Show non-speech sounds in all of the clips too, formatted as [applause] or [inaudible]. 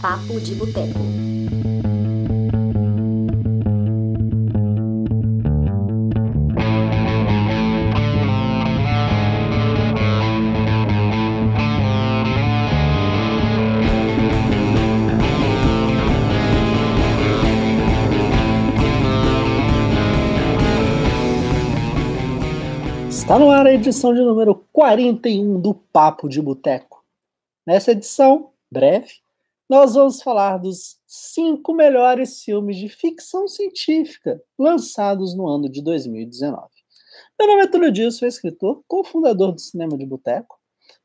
Papo de Boteco. Está no ar a edição de número 41 do Papo de Boteco. Nessa edição, breve, nós vamos falar dos cinco melhores filmes de ficção científica lançados no ano de 2019. Meu nome é Túlio Dias, sou escritor, cofundador do Cinema de Boteco,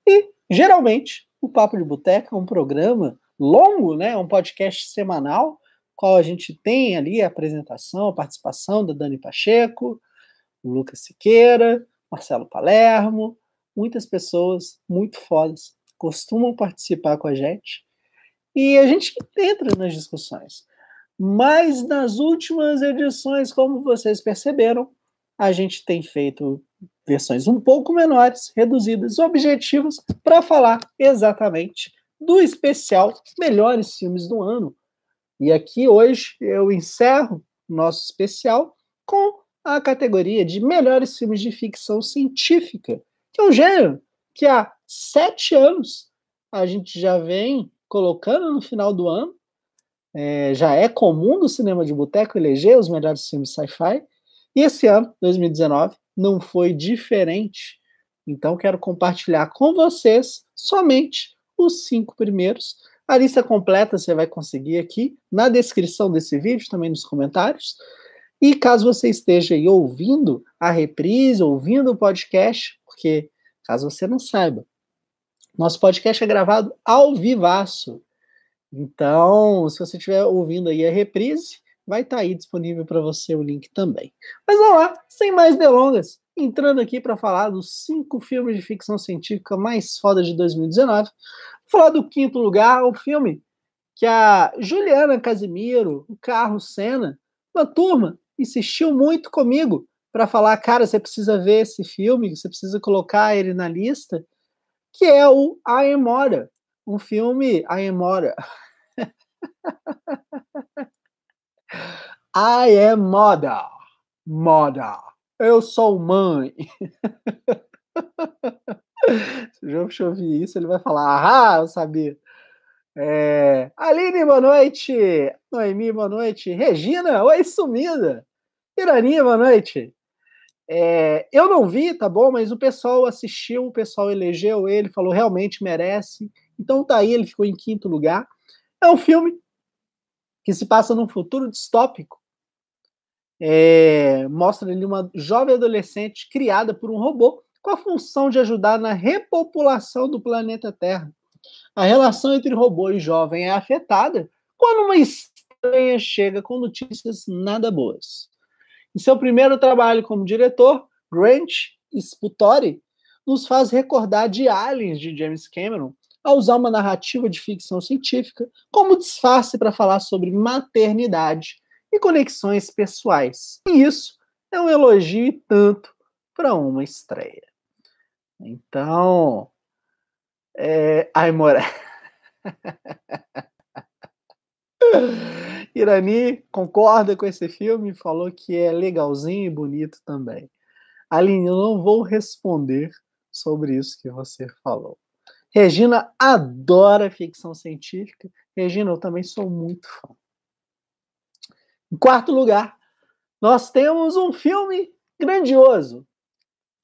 e geralmente o Papo de Boteco é um programa longo, né, um podcast semanal, qual a gente tem ali a apresentação, a participação da Dani Pacheco, o Lucas Siqueira, Marcelo Palermo, muitas pessoas muito fodas costumam participar com a gente e a gente entra nas discussões. Mas nas últimas edições, como vocês perceberam, a gente tem feito versões um pouco menores, reduzidas, objetivas, para falar exatamente do especial Melhores Filmes do Ano. E aqui hoje eu encerro nosso especial com a categoria de melhores filmes de ficção científica, que é um gênero que há sete anos a gente já vem colocando no final do ano. É, já é comum do cinema de boteco eleger os melhores filmes sci-fi. E esse ano, 2019, não foi diferente. Então, quero compartilhar com vocês somente os cinco primeiros. A lista completa você vai conseguir aqui na descrição desse vídeo, também nos comentários. E caso você esteja aí ouvindo a reprise, ouvindo o podcast, porque caso você não saiba, nosso podcast é gravado ao vivaço. Então, se você estiver ouvindo aí a reprise, vai estar tá aí disponível para você o link também. Mas vamos lá, sem mais delongas, entrando aqui para falar dos cinco filmes de ficção científica mais foda de 2019. Vou falar do quinto lugar, o filme que a Juliana Casimiro, o Carlos Senna, uma turma insistiu muito comigo para falar, cara, você precisa ver esse filme, você precisa colocar ele na lista, que é o I Am um filme I Am. I am mother, mother. Eu sou mãe. [laughs] Se o João ouvir isso, ele vai falar: Ah, eu sabia. É... Aline, boa noite. Noemi, boa noite. Regina, oi, sumida. Irani, boa noite. É, eu não vi, tá bom, mas o pessoal assistiu, o pessoal elegeu ele, falou realmente merece. Então tá aí, ele ficou em quinto lugar. É um filme que se passa num futuro distópico. É, mostra ali uma jovem adolescente criada por um robô com a função de ajudar na repopulação do planeta Terra. A relação entre robô e jovem é afetada quando uma estranha chega com notícias nada boas. Em seu primeiro trabalho como diretor, Grant Sputori nos faz recordar de Aliens de James Cameron a usar uma narrativa de ficção científica como disfarce para falar sobre maternidade e conexões pessoais. E isso é um elogio e tanto para uma estreia. Então, é... ai, Moré. [laughs] Irani concorda com esse filme, falou que é legalzinho e bonito também. Aline, eu não vou responder sobre isso que você falou. Regina adora ficção científica. Regina, eu também sou muito fã. Em quarto lugar, nós temos um filme grandioso.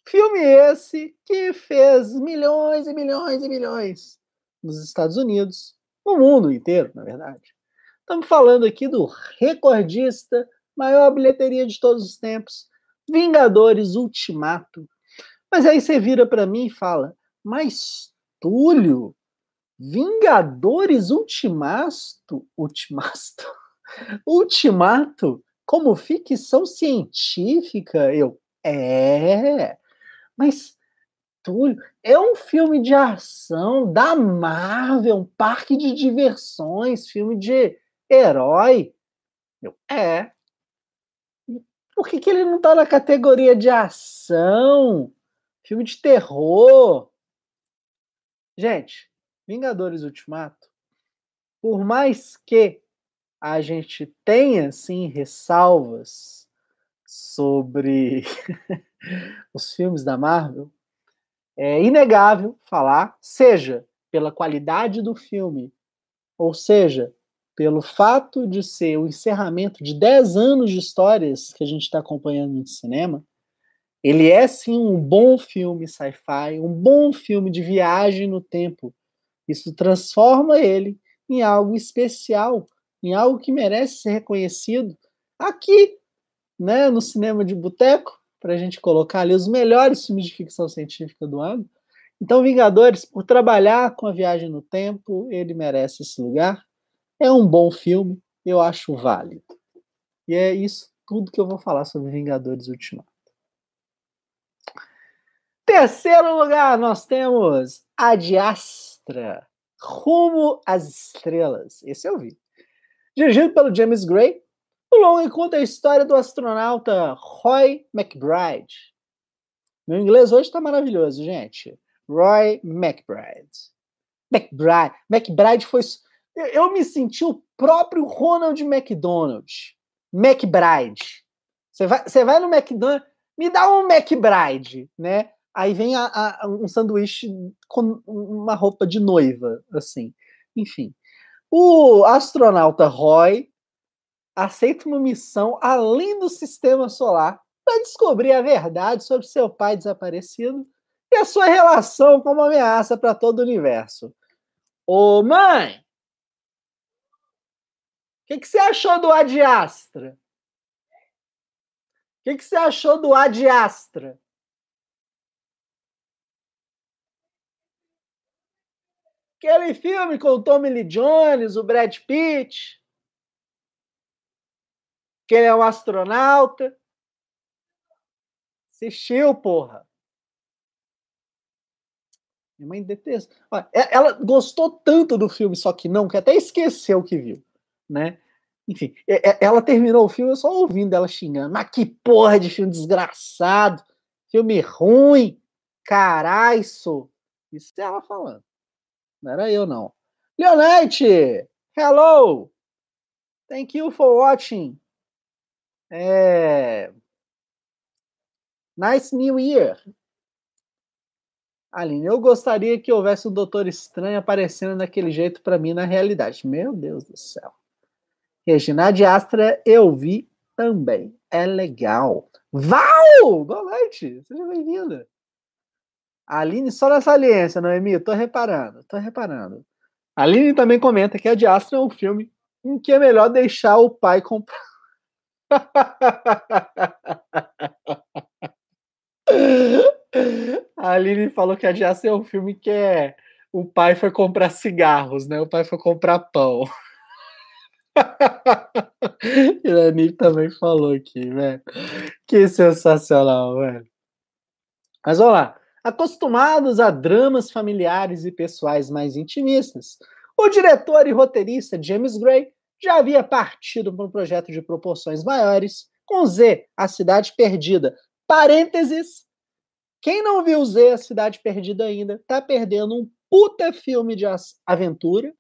Filme esse que fez milhões e milhões e milhões nos Estados Unidos, no mundo inteiro, na verdade. Estamos falando aqui do recordista, maior bilheteria de todos os tempos, Vingadores Ultimato. Mas aí você vira para mim e fala: Mas Túlio, Vingadores Ultimato, Ultimato, [laughs] Ultimato, como ficção científica? Eu, é, mas Túlio, é um filme de ação da Marvel, um parque de diversões, filme de herói? Eu, é. Por que, que ele não tá na categoria de ação? Filme de terror? Gente, Vingadores Ultimato por mais que a gente tenha, sim, ressalvas sobre [laughs] os filmes da Marvel, é inegável falar, seja pela qualidade do filme, ou seja, pelo fato de ser o encerramento de 10 anos de histórias que a gente está acompanhando no cinema, ele é sim um bom filme sci-fi, um bom filme de viagem no tempo. Isso transforma ele em algo especial, em algo que merece ser reconhecido aqui, né, no cinema de boteco, para a gente colocar ali os melhores filmes de ficção científica do ano. Então, Vingadores, por trabalhar com a viagem no tempo, ele merece esse lugar. É um bom filme, eu acho válido. E é isso tudo que eu vou falar sobre Vingadores Ultimato. Terceiro lugar, nós temos Adiastra, Rumo às Estrelas. Esse eu vi. Dirigido pelo James Gray, o longa conta a história do astronauta Roy McBride. Meu inglês hoje está maravilhoso, gente. Roy McBride. McBride. McBride foi. Eu me senti o próprio Ronald McDonald. McBride. Você vai, você vai no McDonald's, me dá um McBride, né? Aí vem a, a, um sanduíche com uma roupa de noiva, assim. Enfim. O astronauta Roy aceita uma missão além do sistema solar para descobrir a verdade sobre seu pai desaparecido e a sua relação como ameaça para todo o universo. Ô mãe! O que, que, você achou do Adiastra? O que, que, você achou do Adiastra? Aquele filme com o Tommy Lee Jones, o Brad Pitt, que ele é um astronauta. Assistiu, porra. Minha mãe detesta. Ela gostou tanto do filme, só que não, que até esqueceu que viu, né? Enfim, ela terminou o filme só ouvindo ela xingando. Mas que porra de filme desgraçado! Filme ruim! Caralho! Isso é ela falando. Não era eu, não. Leonete! Hello! Thank you for watching. É... Nice New Year. Aline, eu gostaria que houvesse o Doutor Estranho aparecendo daquele jeito para mim na realidade. Meu Deus do céu. Regina de Astra, eu vi também. É legal. Val! Boa noite. Seja bem-vinda. Aline só na saliência, Noemi, tô reparando, tô reparando. Aline também comenta que a Diastra é um filme em que é melhor deixar o pai comprar. [laughs] a Aline falou que a Diastra é um filme que é o pai foi comprar cigarros, né? O pai foi comprar pão. [laughs] Aline também falou aqui, velho. Que sensacional, velho. Mas vamos lá. Acostumados a dramas familiares e pessoais mais intimistas, o diretor e roteirista James Gray já havia partido para um projeto de proporções maiores, com Z, A Cidade Perdida. Parênteses, quem não viu Z, A Cidade Perdida ainda, tá perdendo um puta filme de aventura.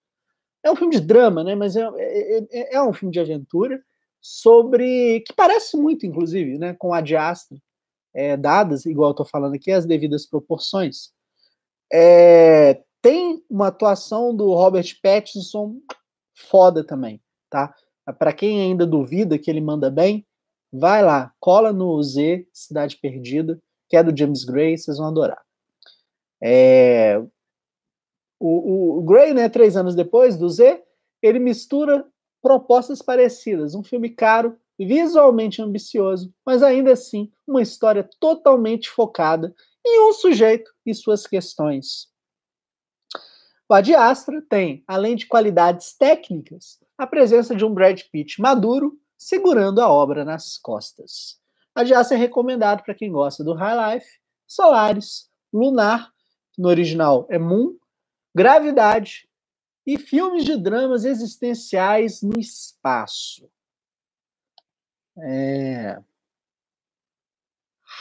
É um filme de drama, né? Mas é, é, é, é um filme de aventura sobre. que parece muito, inclusive, né? Com a Astra é, dadas, igual eu falando aqui, as devidas proporções. É, tem uma atuação do Robert Pattinson foda também, tá? Para quem ainda duvida que ele manda bem, vai lá, cola no Z, Cidade Perdida, que é do James Gray, vocês vão adorar. É, o, o, Gray, né, três anos depois do Z, ele mistura propostas parecidas, um filme caro visualmente ambicioso, mas ainda assim uma história totalmente focada em um sujeito e suas questões. O Ad Astra tem, além de qualidades técnicas, a presença de um Brad Pitt maduro segurando a obra nas costas. Ad Astra é recomendado para quem gosta do High Life, Solaris, Lunar, no original é Moon, Gravidade e filmes de dramas existenciais no espaço. É...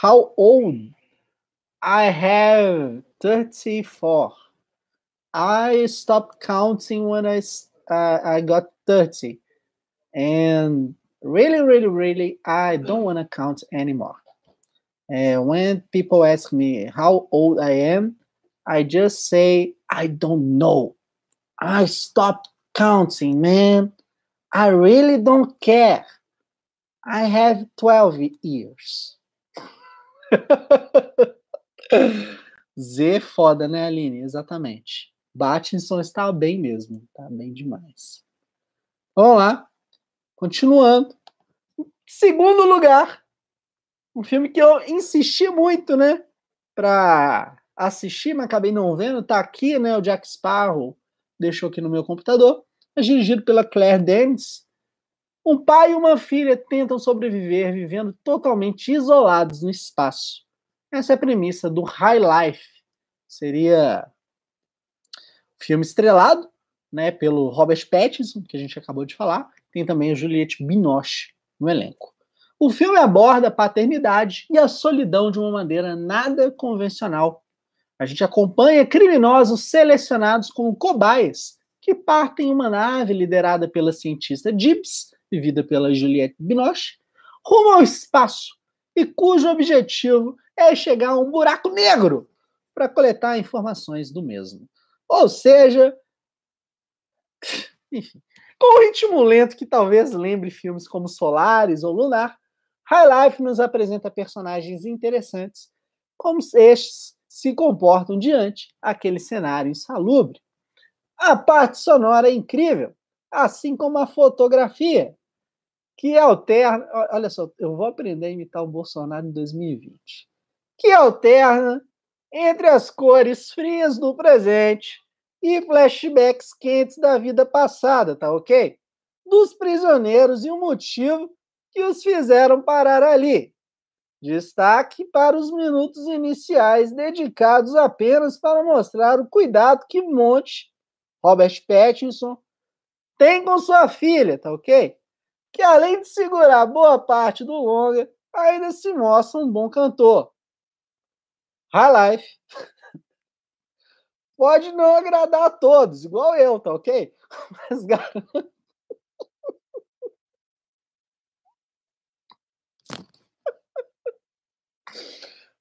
How old? I have 34. I stopped counting when I I, I got 30. And really, really, really, I don't want to count anymore. And when people ask me how old I am, I just say, I don't know. I stopped counting, man. I really don't care. I have 12 years. [laughs] Z foda, né, Aline? Exatamente. Battinson está bem mesmo. Tá bem demais. Vamos lá. Continuando. Segundo lugar. Um filme que eu insisti muito, né? Pra assistir, mas acabei não vendo. Tá aqui, né? O Jack Sparrow deixou aqui no meu computador. É dirigido pela Claire Danes. Um pai e uma filha tentam sobreviver vivendo totalmente isolados no espaço. Essa é a premissa do High Life. Seria filme estrelado né, pelo Robert Pattinson, que a gente acabou de falar. Tem também a Juliette Binoche no elenco. O filme aborda a paternidade e a solidão de uma maneira nada convencional. A gente acompanha criminosos selecionados como cobaias que partem em uma nave liderada pela cientista Gibbs, vivida pela Juliette Binoche, rumo ao espaço e cujo objetivo é chegar a um buraco negro para coletar informações do mesmo. Ou seja, [laughs] enfim, com um ritmo lento que talvez lembre filmes como Solares ou Lunar, High Life nos apresenta personagens interessantes, como estes se comportam diante aquele cenário insalubre. A parte sonora é incrível, assim como a fotografia, que alterna. Olha só, eu vou aprender a imitar o Bolsonaro em 2020. Que alterna entre as cores frias do presente e flashbacks quentes da vida passada, tá ok? Dos prisioneiros e o motivo que os fizeram parar ali. Destaque para os minutos iniciais dedicados apenas para mostrar o cuidado que Monte, Robert Pattinson, tem com sua filha, tá ok? Que além de segurar boa parte do longa, ainda se mostra um bom cantor. High Life [laughs] pode não agradar a todos, igual eu, tá ok? [laughs] Mas garanto.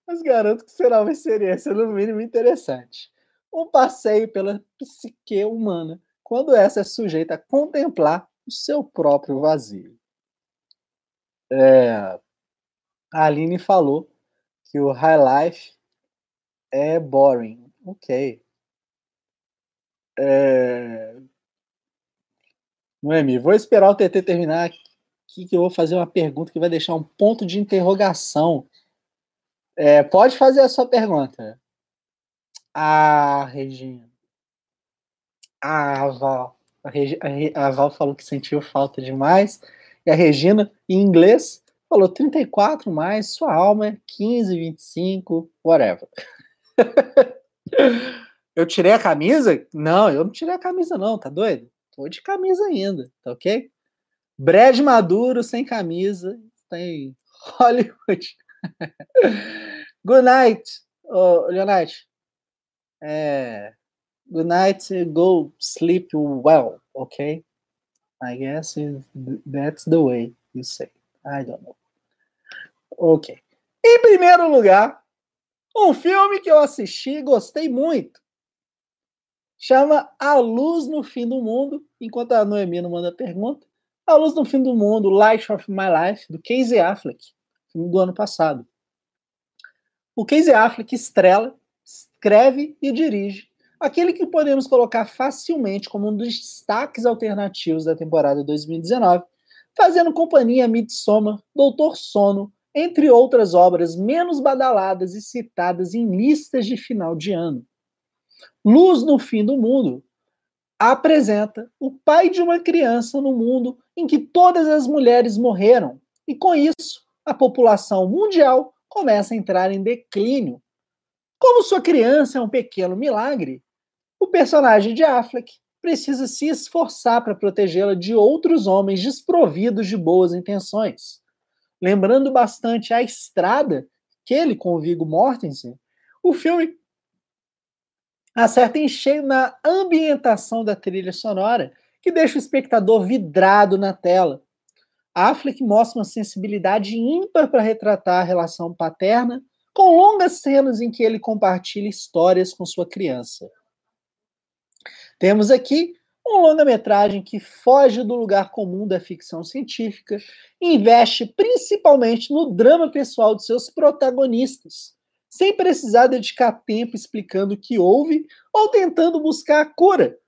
Mas garanto que será uma experiência, no mínimo, interessante. Um passeio pela psique humana, quando essa é sujeita a contemplar o seu próprio vazio. É, a Aline falou que o High Life é boring. Ok. É... Noemi, vou esperar o TT terminar aqui que eu vou fazer uma pergunta que vai deixar um ponto de interrogação. É, pode fazer a sua pergunta. Ah, Regina. Ah, Val. A, a Val falou que sentiu falta demais. E a Regina, em inglês, falou 34 mais, sua alma é 15, 25, whatever. [laughs] Eu tirei a camisa? Não, eu não tirei a camisa, não, tá doido? Tô de camisa ainda, tá ok? Brad Maduro sem camisa, tem Hollywood. Good night, oh, Leonard. É, good night, go sleep well, ok? I guess that's the way you say. I don't know. Ok. Em primeiro lugar, um filme que eu assisti e gostei muito chama A Luz no Fim do Mundo, enquanto a Noemi não manda pergunta. A Luz no Fim do Mundo, Light of My Life, do Casey Affleck, do ano passado. O Casey Affleck estrela, escreve e dirige aquele que podemos colocar facilmente como um dos destaques alternativos da temporada 2019, fazendo companhia a Midsommar, Doutor Sono, entre outras obras menos badaladas e citadas em listas de final de ano. Luz no Fim do Mundo apresenta o pai de uma criança no mundo em que todas as mulheres morreram, e com isso a população mundial começa a entrar em declínio. Como sua criança é um pequeno milagre, o personagem de Affleck precisa se esforçar para protegê-la de outros homens desprovidos de boas intenções. Lembrando bastante a estrada que ele com o Viggo Mortensen, o filme acerta em cheio na ambientação da trilha sonora, que deixa o espectador vidrado na tela. Affleck mostra uma sensibilidade ímpar para retratar a relação paterna, com longas cenas em que ele compartilha histórias com sua criança. Temos aqui um longa-metragem que foge do lugar comum da ficção científica e investe principalmente no drama pessoal de seus protagonistas, sem precisar dedicar tempo explicando o que houve ou tentando buscar a cura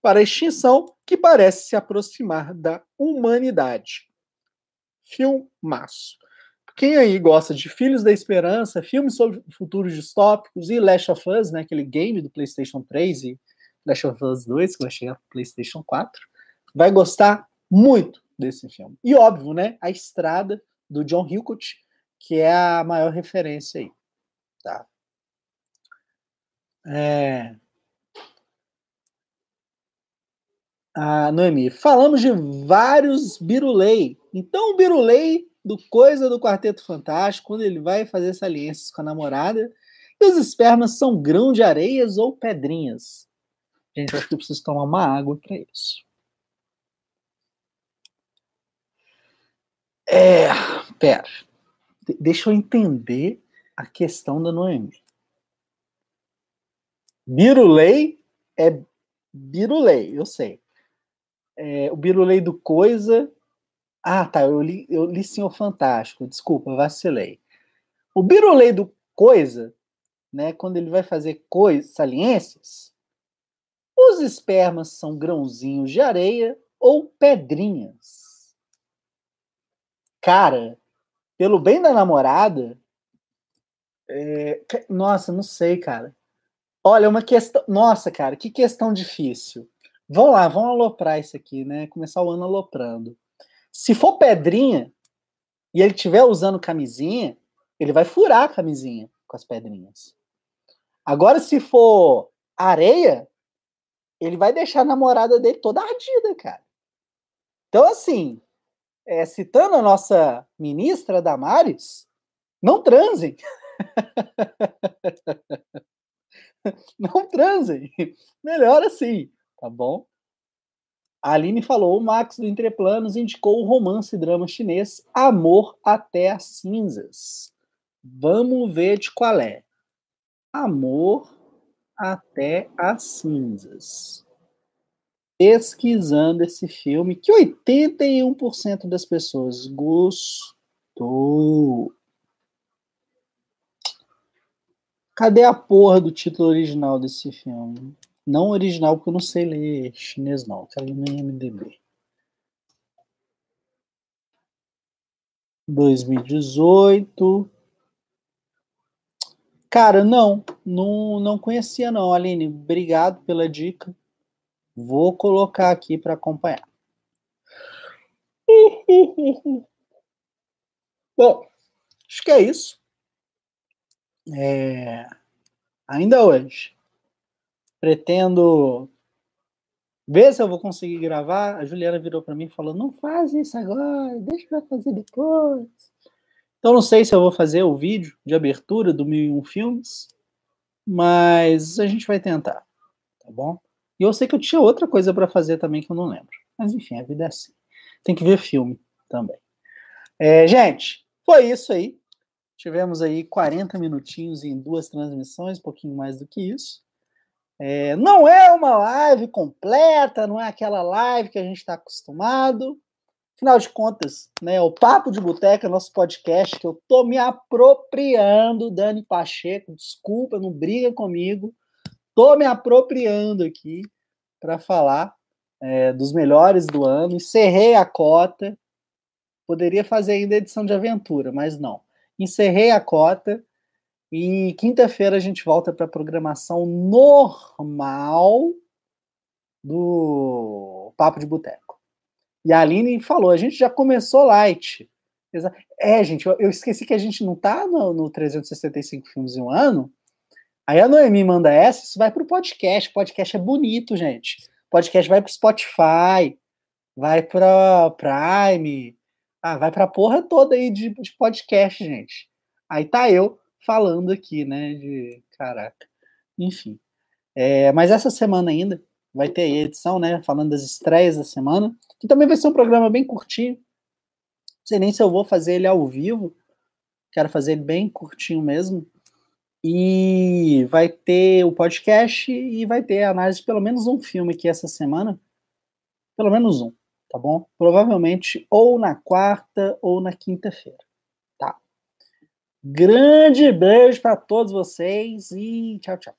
para a extinção que parece se aproximar da humanidade. Filmaço. Quem aí gosta de Filhos da Esperança, filmes sobre futuros distópicos e Last of Us, né, aquele game do PlayStation 3 e Last of Us 2, que vai chegar para PlayStation 4, vai gostar muito desse filme. E óbvio, né? A Estrada, do John Hillcoat, que é a maior referência aí. Tá? É... Ah, Noemi, falamos de vários Birulei. Então, o Birulei do Coisa do Quarteto Fantástico, quando ele vai fazer saliências com a namorada, e os espermas são grão de areias ou pedrinhas. Gente, acho que eu preciso tomar uma água para isso. É, pera. deixa eu entender a questão da Noemi. Birulei é Birulei, eu sei. É, o Birulei do Coisa. Ah, tá. Eu li, eu li Senhor Fantástico. Desculpa, vacilei. O Birulei do Coisa, né, quando ele vai fazer coisas, saliências, os espermas são grãozinhos de areia ou pedrinhas? Cara, pelo bem da namorada, é... nossa, não sei, cara. Olha, uma questão. Nossa, cara, que questão difícil. Vamos lá, vamos aloprar isso aqui, né? Começar o ano aloprando. Se for pedrinha e ele estiver usando camisinha, ele vai furar a camisinha com as pedrinhas. Agora, se for areia, ele vai deixar a namorada dele toda ardida, cara. Então, assim, é, citando a nossa ministra Damares, não transem. [laughs] não transem. Melhor assim, tá bom? A Aline falou: o Max do Entreplanos indicou o romance e drama chinês Amor até as Cinzas. Vamos ver de qual é. Amor até as cinzas. Pesquisando esse filme, que 81% das pessoas gostou. Cadê a porra do título original desse filme? Não original, porque eu não sei ler chinês, não. Quero ler no IMDB. 2018. Cara, não, não, não conhecia não, Aline. Obrigado pela dica. Vou colocar aqui para acompanhar. [laughs] Bom, acho que é isso. É... Ainda hoje, pretendo ver se eu vou conseguir gravar. A Juliana virou para mim e falou: Não faz isso agora, deixa eu fazer depois. Então não sei se eu vou fazer o vídeo de abertura do 1001 Filmes, mas a gente vai tentar, tá bom? E eu sei que eu tinha outra coisa para fazer também que eu não lembro. Mas enfim, a vida é assim. Tem que ver filme também. É, gente, foi isso aí. Tivemos aí 40 minutinhos em duas transmissões, um pouquinho mais do que isso. É, não é uma live completa, não é aquela live que a gente está acostumado, Afinal de contas, né, o Papo de Boteca, nosso podcast, que eu tô me apropriando, Dani Pacheco, desculpa, não briga comigo, tô me apropriando aqui para falar é, dos melhores do ano, encerrei a cota, poderia fazer ainda edição de aventura, mas não. Encerrei a cota e quinta-feira a gente volta para a programação normal do Papo de Boteco. E a Aline falou: a gente já começou light. É, gente, eu, esqueci que a gente não tá no, no 365 filmes em um ano. Aí a Noemi manda essa, isso vai podcast. O podcast é bonito, gente. Podcast vai pro Spotify, vai pra Prime, ah, vai pra porra toda aí de, de podcast, gente. Aí tá eu falando aqui, né? De caraca. Enfim. É, mas essa semana ainda vai ter edição, né? Falando das estreias da semana. Que também vai ser um programa bem curtinho. Não sei nem se eu vou fazer ele ao vivo. Quero fazer ele bem curtinho mesmo. E vai ter o podcast e vai ter a análise de pelo menos um filme aqui essa semana. Pelo menos um, tá bom? Provavelmente ou na quarta ou na quinta-feira? Grande beijo para todos vocês e tchau, tchau.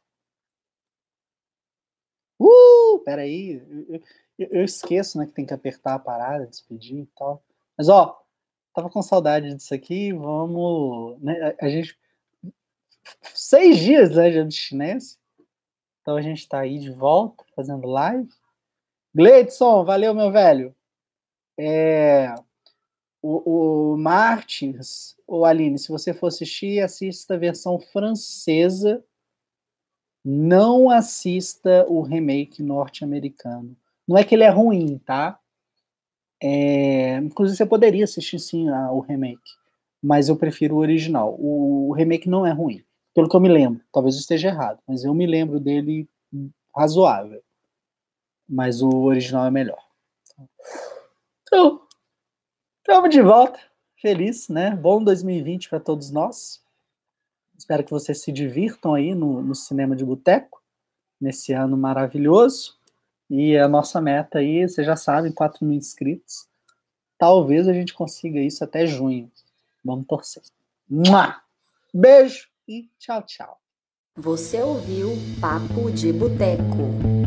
Uh, peraí, eu, eu, eu esqueço, né, que tem que apertar a parada, despedir e tal. Mas, ó, tava com saudade disso aqui, vamos, né, a, a gente seis dias né, de abstinência. Então a gente está aí de volta, fazendo live. Gleidson, valeu, meu velho. É, o, o Martins, ou Aline, se você for assistir, assista a versão francesa. Não assista o remake norte-americano. Não é que ele é ruim, tá? É, inclusive, você poderia assistir sim o remake, mas eu prefiro o original. O, o remake não é ruim pelo que eu me lembro. Talvez eu esteja errado, mas eu me lembro dele razoável. Mas o original é melhor. Então, estamos de volta. Feliz, né? Bom 2020 para todos nós. Espero que vocês se divirtam aí no, no cinema de boteco, nesse ano maravilhoso. E a nossa meta aí, vocês já sabem, 4 mil inscritos. Talvez a gente consiga isso até junho. Vamos torcer. Mua! Beijo! e tchau, tchau. Você ouviu Papo de Boteco.